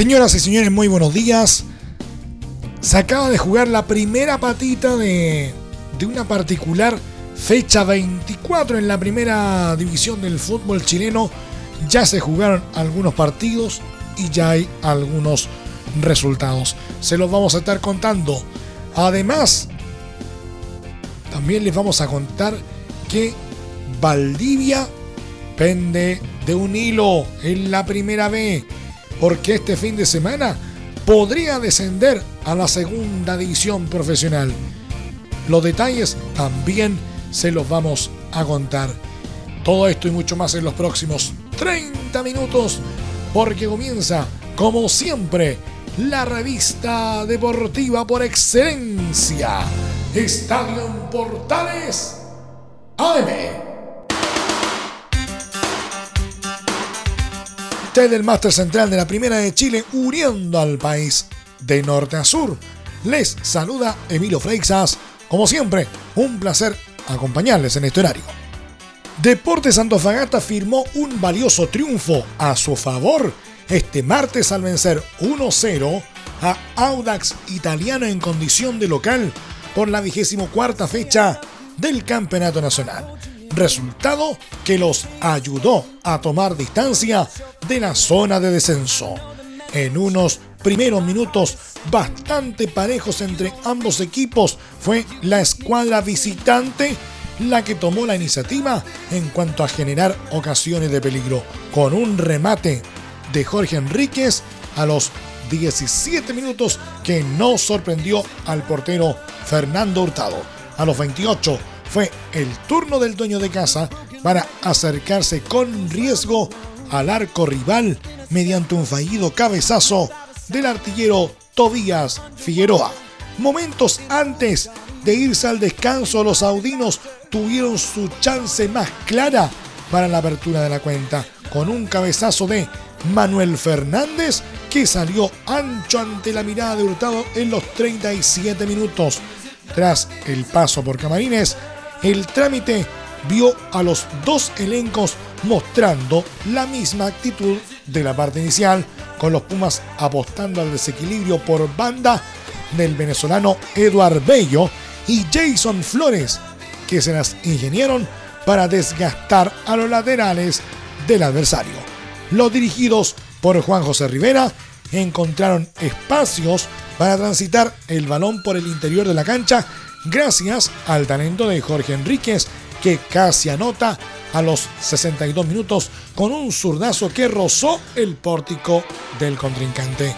Señoras y señores, muy buenos días. Se acaba de jugar la primera patita de, de una particular fecha 24 en la primera división del fútbol chileno. Ya se jugaron algunos partidos y ya hay algunos resultados. Se los vamos a estar contando. Además, también les vamos a contar que Valdivia pende de un hilo en la primera B porque este fin de semana podría descender a la segunda división profesional. Los detalles también se los vamos a contar. Todo esto y mucho más en los próximos 30 minutos, porque comienza, como siempre, la revista deportiva por excelencia. Estadio Portales AM. Del máster central de la Primera de Chile, uniendo al país de norte a sur. Les saluda Emilio Freixas. Como siempre, un placer acompañarles en este horario. Deportes Antofagasta firmó un valioso triunfo a su favor este martes al vencer 1-0 a Audax Italiano en condición de local por la vigésimo cuarta fecha del Campeonato Nacional resultado que los ayudó a tomar distancia de la zona de descenso. En unos primeros minutos bastante parejos entre ambos equipos, fue la escuadra visitante la que tomó la iniciativa en cuanto a generar ocasiones de peligro, con un remate de Jorge Enríquez a los 17 minutos que no sorprendió al portero Fernando Hurtado. A los 28 fue el turno del dueño de casa para acercarse con riesgo al arco rival mediante un fallido cabezazo del artillero Tobías Figueroa. Momentos antes de irse al descanso, los saudinos tuvieron su chance más clara para la apertura de la cuenta, con un cabezazo de Manuel Fernández que salió ancho ante la mirada de Hurtado en los 37 minutos. Tras el paso por Camarines, el trámite vio a los dos elencos mostrando la misma actitud de la parte inicial, con los Pumas apostando al desequilibrio por banda del venezolano Eduard Bello y Jason Flores, que se las ingenieron para desgastar a los laterales del adversario. Los dirigidos por Juan José Rivera encontraron espacios para transitar el balón por el interior de la cancha gracias al talento de Jorge Enríquez, que casi anota a los 62 minutos con un zurdazo que rozó el pórtico del contrincante.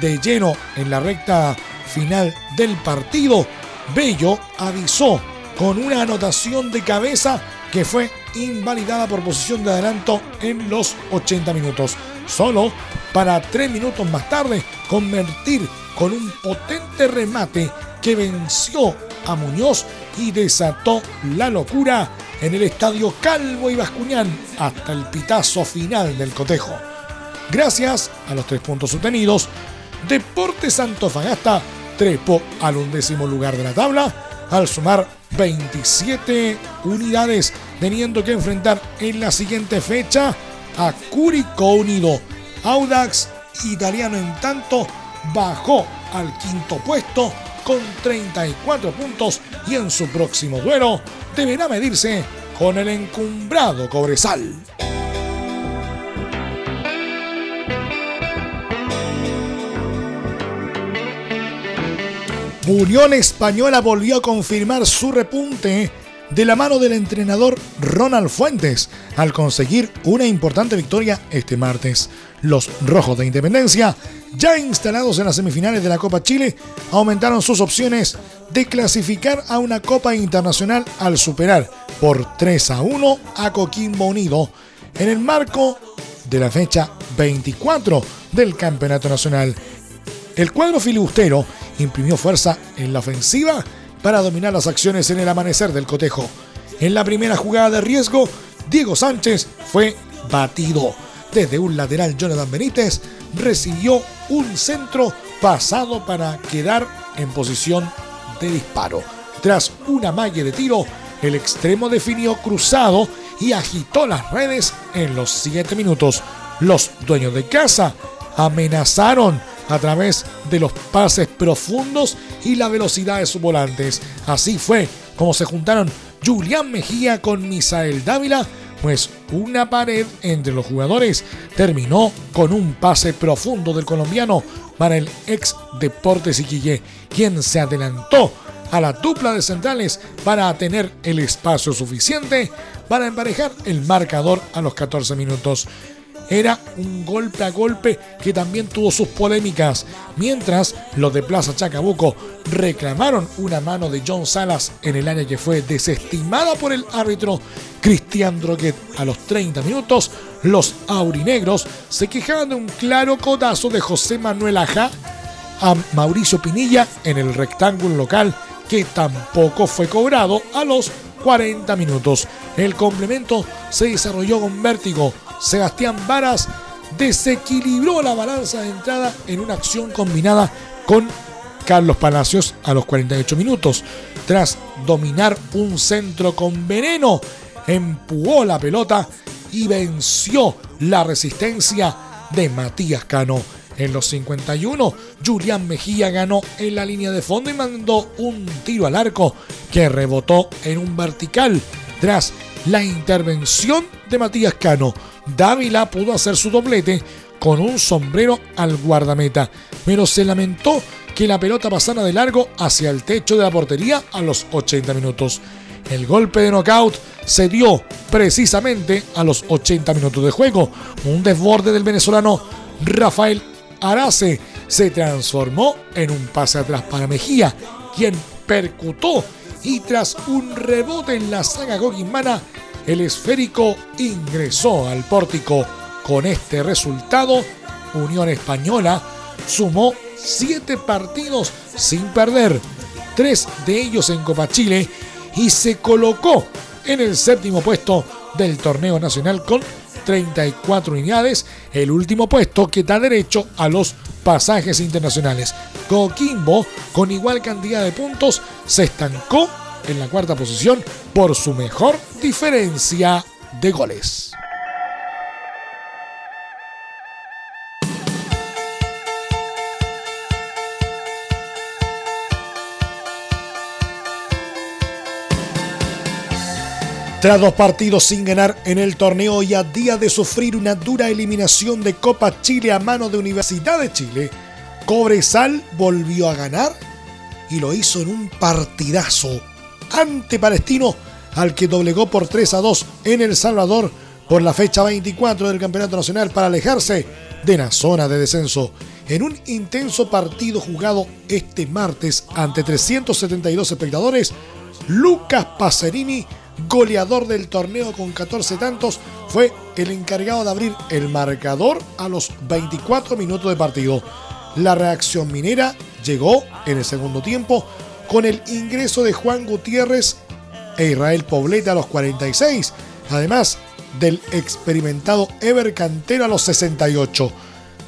De lleno en la recta final del partido, Bello avisó con una anotación de cabeza que fue invalidada por posición de adelanto en los 80 minutos, solo para tres minutos más tarde convertir con un potente remate que venció a Muñoz y desató la locura en el estadio Calvo y Bascuñán hasta el pitazo final del cotejo. Gracias a los tres puntos obtenidos, Deportes Antofagasta trepó al undécimo lugar de la tabla al sumar 27 unidades, teniendo que enfrentar en la siguiente fecha a Curicó Unido. Audax italiano en tanto bajó al quinto puesto con 34 puntos y en su próximo duelo deberá medirse con el encumbrado Cobresal. Unión Española volvió a confirmar su repunte de la mano del entrenador Ronald Fuentes al conseguir una importante victoria este martes. Los Rojos de Independencia ya instalados en las semifinales de la Copa Chile, aumentaron sus opciones de clasificar a una Copa Internacional al superar por 3 a 1 a Coquimbo Unido en el marco de la fecha 24 del Campeonato Nacional. El cuadro filibustero imprimió fuerza en la ofensiva para dominar las acciones en el amanecer del cotejo. En la primera jugada de riesgo, Diego Sánchez fue batido. Desde un lateral, Jonathan Benítez recibió un centro pasado para quedar en posición de disparo. Tras una malla de tiro, el extremo definió cruzado y agitó las redes en los 7 minutos. Los dueños de casa amenazaron a través de los pases profundos y la velocidad de sus volantes. Así fue como se juntaron Julián Mejía con Misael Dávila, pues una pared entre los jugadores terminó con un pase profundo del colombiano para el ex Deportes Iquillé, quien se adelantó a la dupla de centrales para tener el espacio suficiente para emparejar el marcador a los 14 minutos. Era un golpe a golpe que también tuvo sus polémicas, mientras los de Plaza Chacabuco reclamaron una mano de John Salas en el área que fue desestimada por el árbitro Cristian Droguet. A los 30 minutos, los aurinegros se quejaban de un claro codazo de José Manuel Aja a Mauricio Pinilla en el rectángulo local que tampoco fue cobrado a los 40 minutos. El complemento se desarrolló con vértigo. Sebastián Varas desequilibró la balanza de entrada en una acción combinada con Carlos Palacios a los 48 minutos. Tras dominar un centro con veneno, empujó la pelota y venció la resistencia de Matías Cano. En los 51, Julián Mejía ganó en la línea de fondo y mandó un tiro al arco que rebotó en un vertical. Tras la intervención de Matías Cano, Dávila pudo hacer su doblete con un sombrero al guardameta, pero se lamentó que la pelota pasara de largo hacia el techo de la portería a los 80 minutos. El golpe de knockout se dio precisamente a los 80 minutos de juego. Un desborde del venezolano Rafael Arace se transformó en un pase atrás para Mejía, quien percutó y tras un rebote en la saga goguimana, el esférico ingresó al pórtico. Con este resultado, Unión Española sumó siete partidos sin perder, tres de ellos en Copa Chile, y se colocó en el séptimo puesto del torneo nacional con 34 unidades, el último puesto que da derecho a los pasajes internacionales. Coquimbo, con igual cantidad de puntos, se estancó en la cuarta posición por su mejor diferencia de goles. Tras dos partidos sin ganar en el torneo y a día de sufrir una dura eliminación de Copa Chile a mano de Universidad de Chile, Cobresal volvió a ganar y lo hizo en un partidazo ante Palestino al que doblegó por 3 a 2 en El Salvador por la fecha 24 del Campeonato Nacional para alejarse de la zona de descenso. En un intenso partido jugado este martes ante 372 espectadores, Lucas Pacerini goleador del torneo con 14 tantos, fue el encargado de abrir el marcador a los 24 minutos de partido. La reacción minera llegó en el segundo tiempo con el ingreso de Juan Gutiérrez e Israel Poblete a los 46, además del experimentado Ever Cantero a los 68.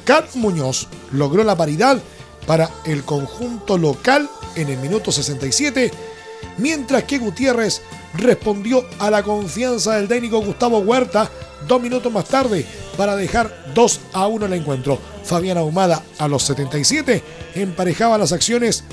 Carlos Muñoz logró la paridad para el conjunto local en el minuto 67, mientras que Gutiérrez respondió a la confianza del técnico Gustavo Huerta dos minutos más tarde para dejar 2 a 1 el encuentro. Fabián Ahumada a los 77 emparejaba las acciones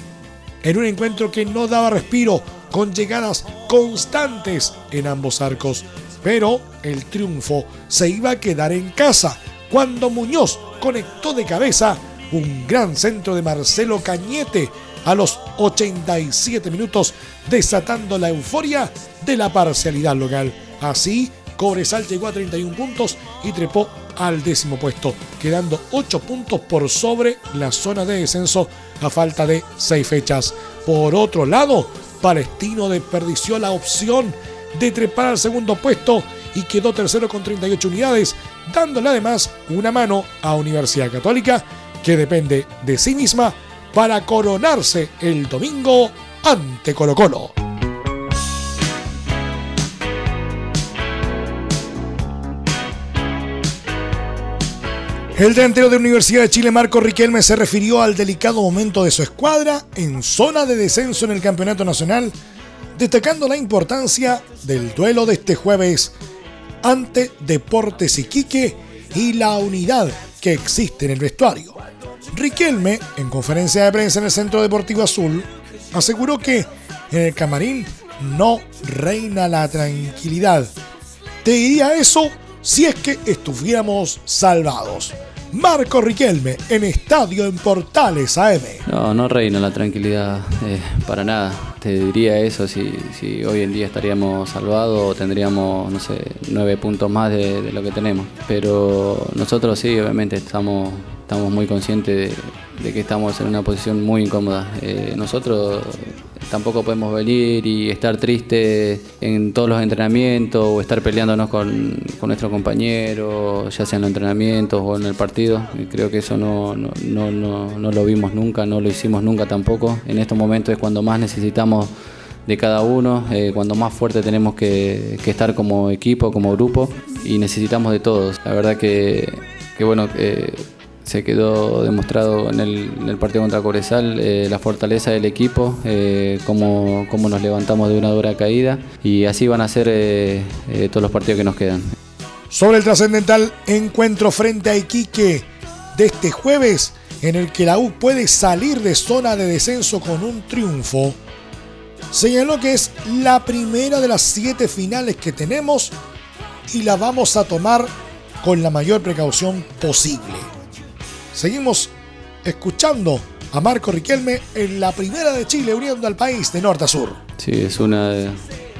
en un encuentro que no daba respiro con llegadas constantes en ambos arcos. Pero el triunfo se iba a quedar en casa cuando Muñoz conectó de cabeza un gran centro de Marcelo Cañete a los 87 minutos, desatando la euforia de la parcialidad local. Así, Cobresal llegó a 31 puntos y trepó al décimo puesto, quedando 8 puntos por sobre la zona de descenso a falta de 6 fechas. Por otro lado, Palestino desperdició la opción de trepar al segundo puesto y quedó tercero con 38 unidades, dándole además una mano a Universidad Católica, que depende de sí misma para coronarse el domingo ante Colo Colo. El delantero de Universidad de Chile, Marco Riquelme, se refirió al delicado momento de su escuadra en zona de descenso en el Campeonato Nacional, destacando la importancia del duelo de este jueves ante Deportes Iquique y la unidad que existe en el vestuario. Riquelme, en conferencia de prensa en el Centro Deportivo Azul, aseguró que en el camarín no reina la tranquilidad. Te diría eso si es que estuviéramos salvados. Marco Riquelme en Estadio en Portales AM. No, no reina la tranquilidad, eh, para nada. Te diría eso si, hoy en día estaríamos salvados o tendríamos, no sé, nueve puntos más de, lo que tenemos. Pero nosotros sí, obviamente estamos, estamos muy conscientes de, que estamos en una posición muy incómoda. Eh, nosotros tampoco podemos venir y estar tristes en todos los entrenamientos o estar peleándonos con, con nuestros compañeros, ya sea en los entrenamientos o en el partido. creo que eso no, no, no, no, lo vimos nunca, no lo hicimos nunca tampoco. En estos momentos es cuando más necesitamos de cada uno, eh, cuando más fuerte tenemos que, que, estar como equipo, como grupo y necesitamos de todos. La verdad que, que bueno, eh, se quedó demostrado en el, partido contra Cobresal eh, la fortaleza del equipo, eh, cómo, nos levantamos de una dura caída y así van a ser eh, todos los partidos que nos quedan. Sobre el trascendental encuentro frente a Iquique de este jueves, en el que la U puede salir de zona de descenso con un triunfo, señaló que es la primera de las siete finales que tenemos y la vamos a tomar con la mayor precaución posible. Seguimos escuchando a Marco Riquelme en la primera de Chile uniendo al país de norte a sur. Sí, es una de,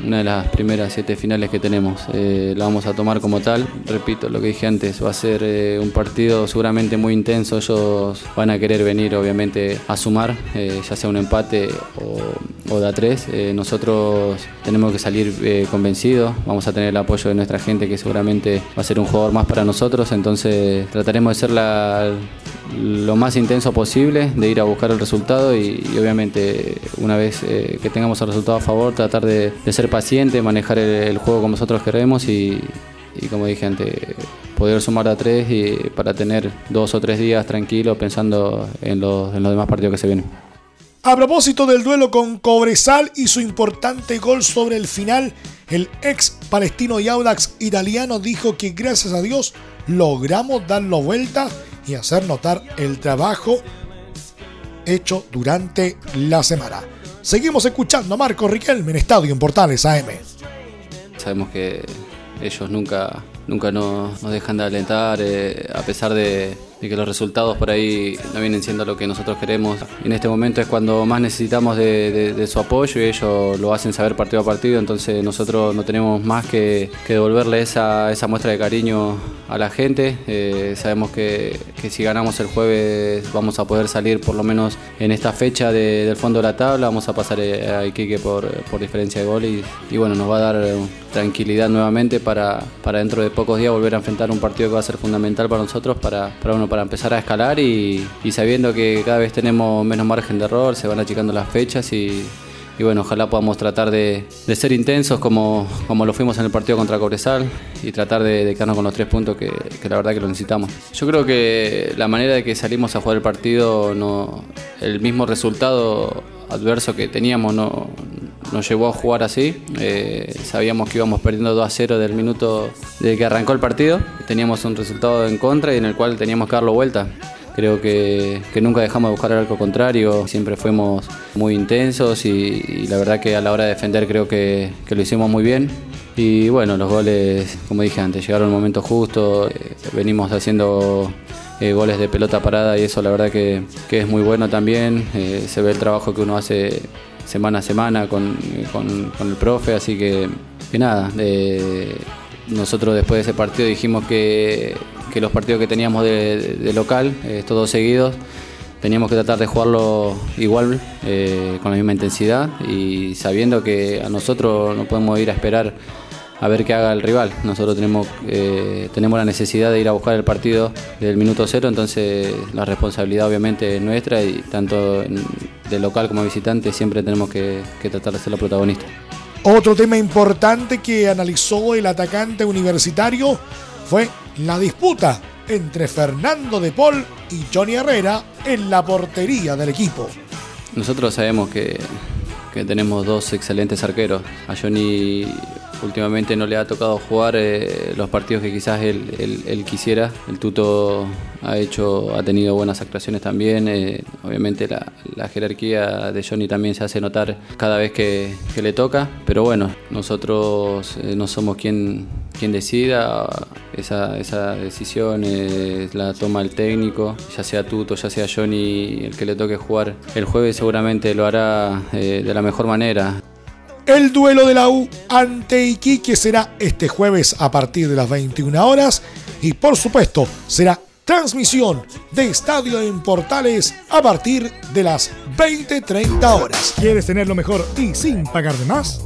una de las primeras siete finales que tenemos. Eh, la vamos a tomar como tal. Repito lo que dije antes, va a ser eh, un partido seguramente muy intenso. Ellos van a querer venir, obviamente, a sumar, eh, ya sea un empate o, o de a tres. nosotros tenemos que salir convencidos. Vamos a tener el apoyo de nuestra gente, que seguramente va a ser un jugador más para nosotros. Entonces, trataremos de ser la, lo más intenso posible, de ir a buscar el resultado y, obviamente una vez que tengamos el resultado a favor, tratar de, de ser paciente, manejar el, juego como nosotros queremos y, como dije antes, poder sumar a tres y para tener dos o tres días tranquilos pensando en los, en los demás partidos que se vienen. A propósito del duelo con Cobresal y su importante gol sobre el final, el ex palestino y Audax italiano dijo que gracias a Dios logramos darlo vuelta y hacer notar el trabajo hecho durante la semana. Seguimos escuchando a Marco Riquelme en Estadio en Portales AM. Sabemos que ellos nunca, nunca nos, dejan de alentar, eh, a pesar de, y que los resultados por ahí no vienen siendo lo que nosotros queremos. En este momento es cuando más necesitamos de, su apoyo y ellos lo hacen saber partido a partido, entonces nosotros no tenemos más que, devolverle esa, muestra de cariño a la gente. Eh, sabemos que, si ganamos el jueves vamos a poder salir por lo menos en esta fecha del fondo de la tabla, vamos a pasar eh, a Iquique por, diferencia de gol y, bueno, nos va a dar tranquilidad nuevamente para, para dentro de pocos días volver a enfrentar un partido que va a ser fundamental para nosotros, para, para para empezar a escalar y, sabiendo que cada vez tenemos menos margen de error, se van achicando las fechas y, bueno, ojalá podamos tratar de, ser intensos como, como lo fuimos en el partido contra Cobresal y tratar de, quedarnos con los tres puntos que, la verdad que lo necesitamos. Yo creo que la manera de que salimos a jugar el partido, no, el mismo resultado adverso que teníamos no, nos llevó a jugar así. Eh, sabíamos que íbamos perdiendo 2 a 0 del minuto de que arrancó el partido. Teníamos un resultado en contra y en el cual teníamos que darlo vuelta. Creo que, nunca dejamos de buscar el arco contrario, siempre fuimos muy intensos y, la verdad que a la hora de defender creo que, lo hicimos muy bien. Y bueno, los goles, como dije antes, llegaron el momento justo, eh, venimos haciendo eh, goles de pelota parada y eso la verdad que, es muy bueno también. se ve el trabajo que uno hace semana a semana con, el profe, así que, nada, nosotros después de ese partido dijimos que, los partidos que teníamos de, local, eh, estos dos seguidos, teníamos que tratar de jugarlo igual, eh, con la misma intensidad y sabiendo que a nosotros no podemos ir a esperar a ver qué haga el rival. Nosotros tenemos, eh, tenemos la necesidad de ir a buscar el partido del minuto cero, entonces la responsabilidad obviamente es nuestra y tanto de local como visitante siempre tenemos que, que tratar de ser los protagonistas. Otro tema importante que analizó el atacante universitario fue la disputa entre Fernando de Paul y Johnny Herrera en la portería del equipo. Nosotros sabemos que, que tenemos dos excelentes arqueros. A Johnny últimamente no le ha tocado jugar eh, los partidos que quizás él, quisiera. El Tuto ha hecho, ha tenido buenas actuaciones también. Eh, obviamente la, jerarquía de Johnny también se hace notar cada vez que, le toca. Pero bueno, nosotros eh, no somos quien, quien decida. Esa, esa decisión la toma el técnico, ya sea Tuto, ya sea Johnny, el que le toque jugar el jueves seguramente lo hará de la mejor manera. El duelo de la U ante Iquique será este jueves a partir de las 21 horas y por supuesto será transmisión de Estadio en Portales a partir de las 20:30 horas. ¿Quieres tener lo mejor y sin pagar de más?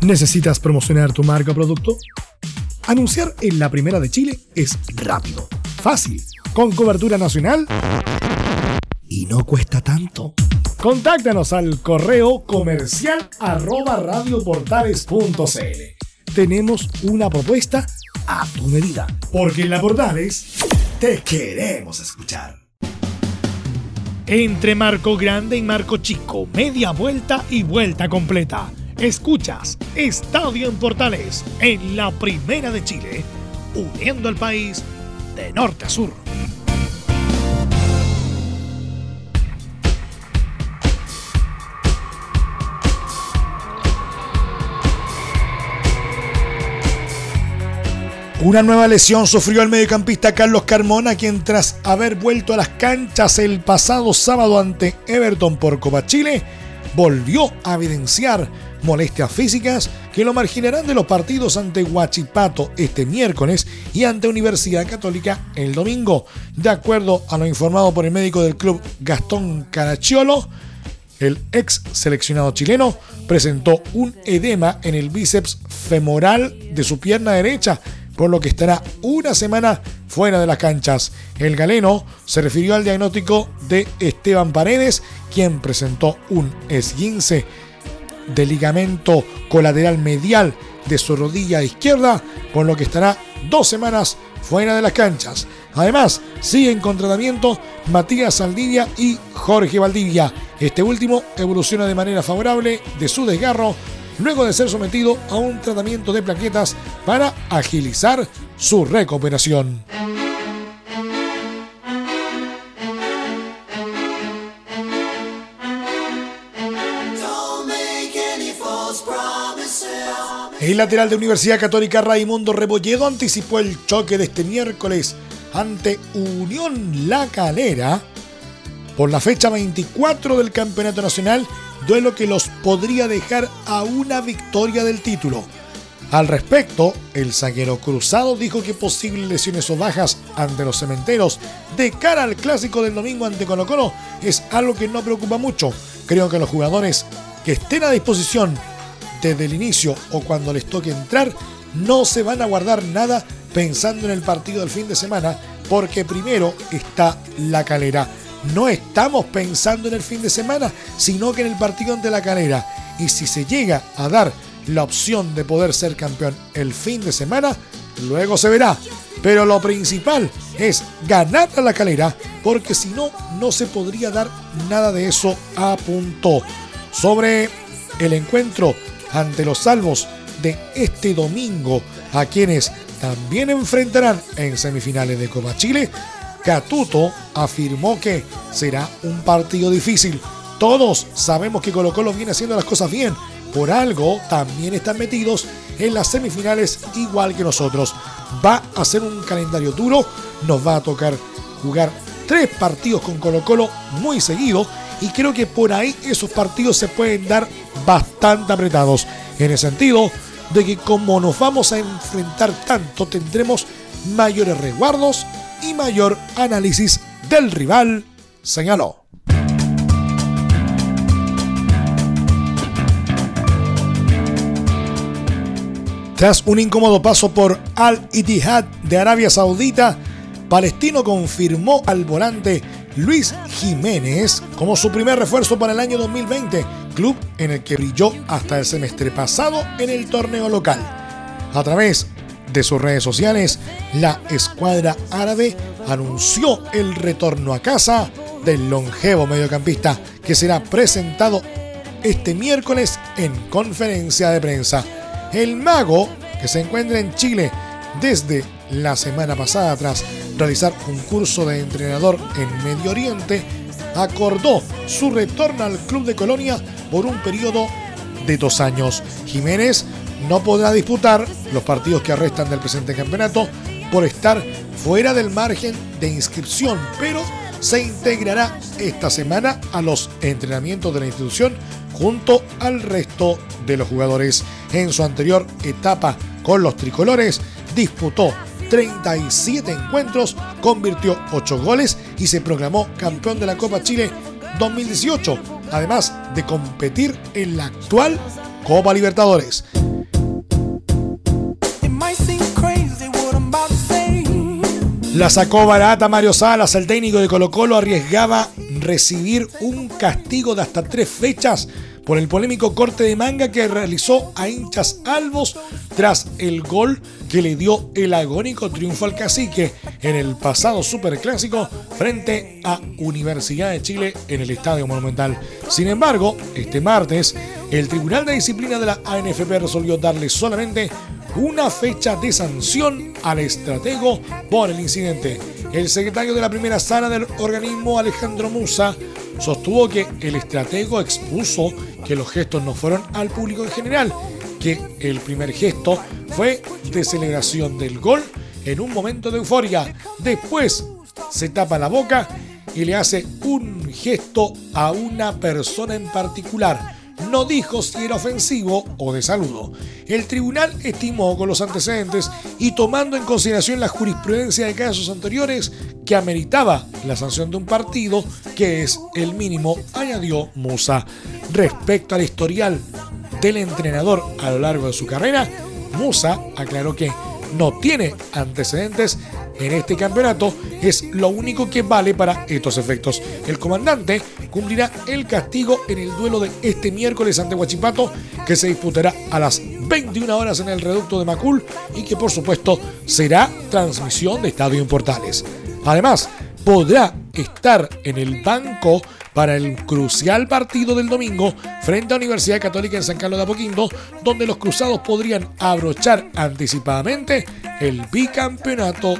¿Necesitas promocionar tu marca o producto? Anunciar en la Primera de Chile es rápido, fácil, con cobertura nacional y no cuesta tanto. Contáctanos al correo comercial arroba. Tenemos una propuesta a tu medida, porque en la Portales te queremos escuchar. Entre Marco Grande y Marco Chico, media vuelta y vuelta completa. Escuchas Estadio en Portales en la Primera de Chile, uniendo al país de norte a sur. Una nueva lesión sufrió el mediocampista Carlos Carmona, quien tras haber vuelto a las canchas el pasado sábado ante Everton por Copa Chile, volvió a evidenciar molestias físicas que lo marginarán de los partidos ante Huachipato este miércoles y ante Universidad Católica el domingo. De acuerdo a lo informado por el médico del club Gastón Caracciolo, el ex seleccionado chileno presentó un edema en el bíceps femoral de su pierna derecha por lo que estará una semana fuera de las canchas. El galeno se refirió al diagnóstico de Esteban Paredes, quien presentó un esguince de ligamento colateral medial de su rodilla izquierda, por lo que estará dos semanas fuera de las canchas. Además, siguen con tratamiento Matías Saldivia y Jorge Valdivia. Este último evoluciona de manera favorable de su desgarro luego de ser sometido a un tratamiento de plaquetas para agilizar su recuperación. El lateral de Universidad Católica Raimundo Rebolledo anticipó el choque de este miércoles ante Unión La Calera por la fecha 24 del Campeonato Nacional duelo que los podría dejar a una victoria del título. Al respecto, el zaguero cruzado dijo que posibles lesiones o bajas ante los cementeros de cara al clásico del domingo ante Colo Colo es algo que no preocupa mucho. Creo que los jugadores que estén a disposición desde el inicio o cuando les toque entrar no se van a guardar nada pensando en el partido del fin de semana porque primero está la calera no estamos pensando en el fin de semana, sino que en el partido ante la calera. Y si se llega a dar la opción de poder ser campeón el fin de semana, luego se verá. pero lo principal es ganar a la calera, porque si no, no se podría dar nada de eso a punto. Sobre el encuentro ante los salvos de este domingo, a quienes también enfrentarán en semifinales de Copa Chile, Catuto afirmó que será un partido difícil. Todos sabemos que Colo Colo viene haciendo las cosas bien. Por algo también están metidos en las semifinales igual que nosotros. Va a ser un calendario duro. Nos va a tocar jugar tres partidos con Colo Colo muy seguido. Y creo que por ahí esos partidos se pueden dar bastante apretados. En el sentido de que como nos vamos a enfrentar tanto, tendremos mayores resguardos y mayor análisis del rival, señaló. Tras un incómodo paso por Al Ittihad de Arabia Saudita, Palestino confirmó al volante Luis Jiménez como su primer refuerzo para el año 2020, club en el que brilló hasta el semestre pasado en el torneo local. A través de sus redes sociales, la escuadra árabe anunció el retorno a casa del longevo mediocampista que será presentado este miércoles en conferencia de prensa. El mago, que se encuentra en Chile desde la semana pasada tras realizar un curso de entrenador en Medio Oriente, acordó su retorno al club de Colonia por un periodo de dos años. Jiménez no podrá disputar los partidos que restan del presente campeonato por estar fuera del margen de inscripción, pero se integrará esta semana a los entrenamientos de la institución junto al resto de los jugadores. En su anterior etapa con los tricolores, disputó 37 encuentros, convirtió 8 goles y se proclamó campeón de la Copa Chile 2018, además de competir en la actual Copa Libertadores. La sacó barata Mario Salas, el técnico de Colo Colo arriesgaba recibir un castigo de hasta tres fechas por el polémico corte de manga que realizó a hinchas albos tras el gol que le dio el agónico triunfo al cacique en el pasado superclásico frente a Universidad de Chile en el Estadio Monumental. Sin embargo, este martes, el Tribunal de Disciplina de la ANFP resolvió darle solamente una fecha de sanción al estratego por el incidente. El secretario de la primera sala del organismo, Alejandro Musa, sostuvo que el estratego expuso que los gestos no fueron al público en general, que el primer gesto fue de celebración del gol en un momento de euforia. Después se tapa la boca y le hace un gesto a una persona en particular no dijo si era ofensivo o de saludo. El tribunal estimó con los antecedentes y tomando en consideración la jurisprudencia de casos anteriores que ameritaba la sanción de un partido, que es el mínimo, añadió Musa. Respecto al historial del entrenador a lo largo de su carrera, Musa aclaró que no tiene antecedentes en este campeonato es lo único que vale para estos efectos. El comandante cumplirá el castigo en el duelo de este miércoles ante Huachipato, que se disputará a las 21 horas en el reducto de Macul y que por supuesto será transmisión de Estadio Importales. Además, podrá estar en el banco para el crucial partido del domingo frente a Universidad Católica en San Carlos de Apoquindo, donde los cruzados podrían abrochar anticipadamente el bicampeonato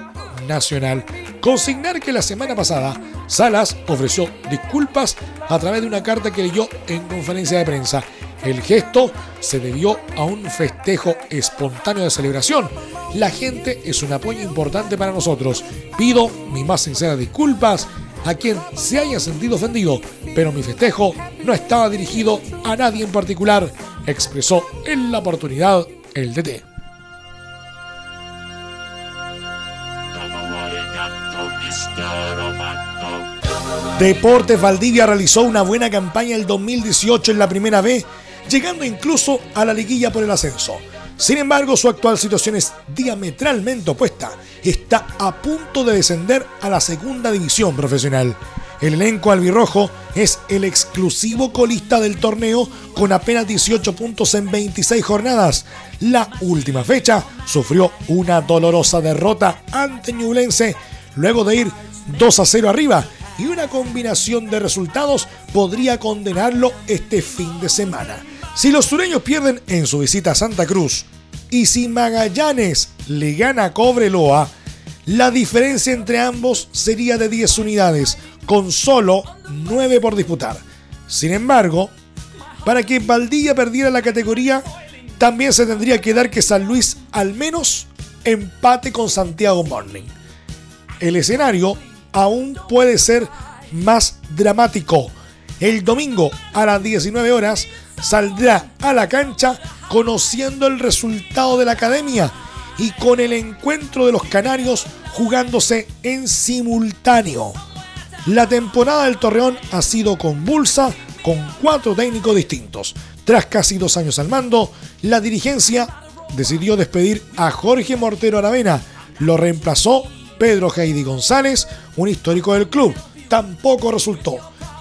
nacional. Consignar que la semana pasada Salas ofreció disculpas a través de una carta que leyó en conferencia de prensa. El gesto se debió a un festejo espontáneo de celebración. La gente es un apoyo importante para nosotros. Pido mis más sinceras disculpas a quien se haya sentido ofendido, pero mi festejo no estaba dirigido a nadie en particular, expresó en la oportunidad el DT. Deportes Valdivia realizó una buena campaña el 2018 en la primera B, llegando incluso a la liguilla por el ascenso. Sin embargo, su actual situación es diametralmente opuesta. Está a punto de descender a la segunda división profesional. El elenco albirrojo es el exclusivo colista del torneo con apenas 18 puntos en 26 jornadas. La última fecha sufrió una dolorosa derrota ante Ñublense luego de ir 2 a 0 arriba y una combinación de resultados podría condenarlo este fin de semana. Si los sureños pierden en su visita a Santa Cruz y si Magallanes le gana a Cobreloa, la diferencia entre ambos sería de 10 unidades, con solo 9 por disputar. Sin embargo, para que Valdilla perdiera la categoría, también se tendría que dar que San Luis al menos empate con Santiago Morning. El escenario aún puede ser más dramático. El domingo a las 19 horas saldrá a la cancha conociendo el resultado de la academia y con el encuentro de los canarios jugándose en simultáneo. La temporada del Torreón ha sido convulsa con cuatro técnicos distintos. Tras casi dos años al mando, la dirigencia decidió despedir a Jorge Mortero Aravena. Lo reemplazó Pedro Heidi González, un histórico del club. Tampoco resultó.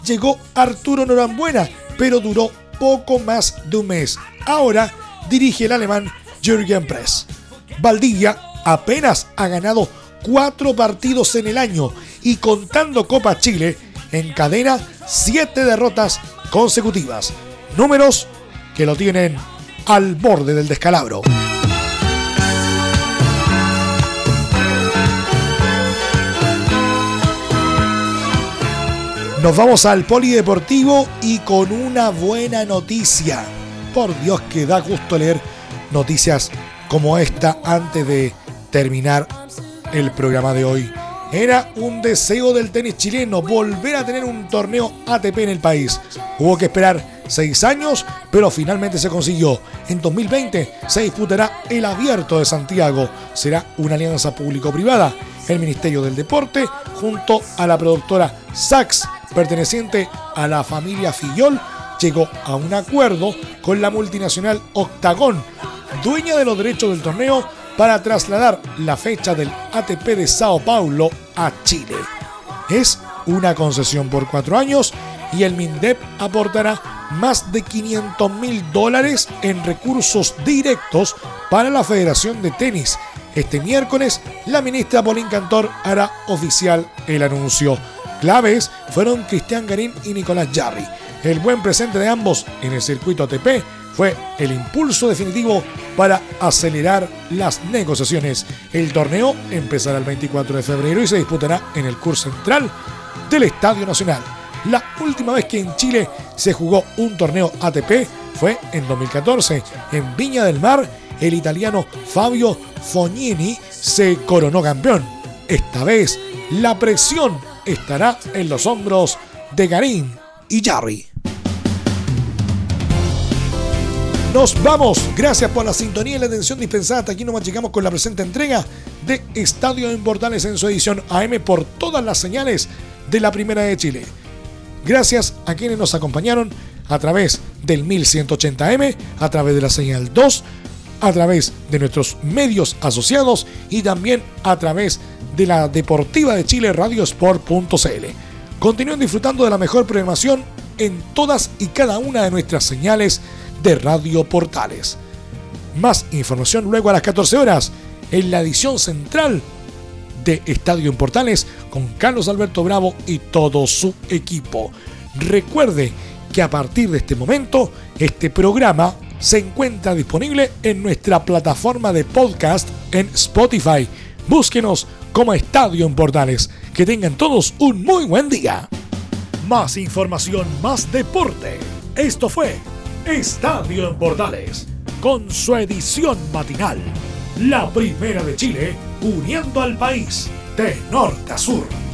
Llegó Arturo Norambuena, pero duró poco más de un mes. Ahora dirige el alemán Jürgen Press. Valdivia apenas ha ganado cuatro partidos en el año y contando Copa Chile, encadena siete derrotas consecutivas. Números que lo tienen al borde del descalabro. Nos vamos al polideportivo y con una buena noticia. Por Dios que da gusto leer noticias como esta antes de terminar el programa de hoy. Era un deseo del tenis chileno volver a tener un torneo ATP en el país. Hubo que esperar seis años, pero finalmente se consiguió. En 2020 se disputará el Abierto de Santiago. Será una alianza público-privada. El Ministerio del Deporte, junto a la productora Sachs, perteneciente a la familia Fillol, llegó a un acuerdo con la multinacional Octagon dueña de los derechos del torneo, para trasladar la fecha del ATP de Sao Paulo a Chile. Es una concesión por cuatro años y el MINDEP aportará más de 500 mil dólares en recursos directos para la Federación de Tenis. Este miércoles, la ministra Pauline Cantor hará oficial el anuncio. Claves fueron Cristian Garín y Nicolás Jarry. El buen presente de ambos en el circuito ATP fue el impulso definitivo para acelerar las negociaciones. El torneo empezará el 24 de febrero y se disputará en el curso central del Estadio Nacional. La última vez que en Chile se jugó un torneo ATP fue en 2014. En Viña del Mar, el italiano Fabio Fognini se coronó campeón. Esta vez, la presión estará en los hombros de Garín y Jarry. Nos vamos. Gracias por la sintonía y la atención dispensada. Hasta aquí nos llegamos con la presente entrega de Estadio en en su edición AM por todas las señales de la Primera de Chile. Gracias a quienes nos acompañaron a través del 1180M, a través de la señal 2, a través de nuestros medios asociados y también a través de la Deportiva de Chile Radiosport.cl. Continúen disfrutando de la mejor programación en todas y cada una de nuestras señales de Radio Portales. Más información luego a las 14 horas en la edición central de Estadio en Portales con Carlos Alberto Bravo y todo su equipo. Recuerde que a partir de este momento este programa se encuentra disponible en nuestra plataforma de podcast en Spotify. Búsquenos como Estadio en Portales. Que tengan todos un muy buen día. Más información, más deporte. Esto fue Estadio en Portales, con su edición matinal. La primera de Chile, uniendo al país de norte a sur.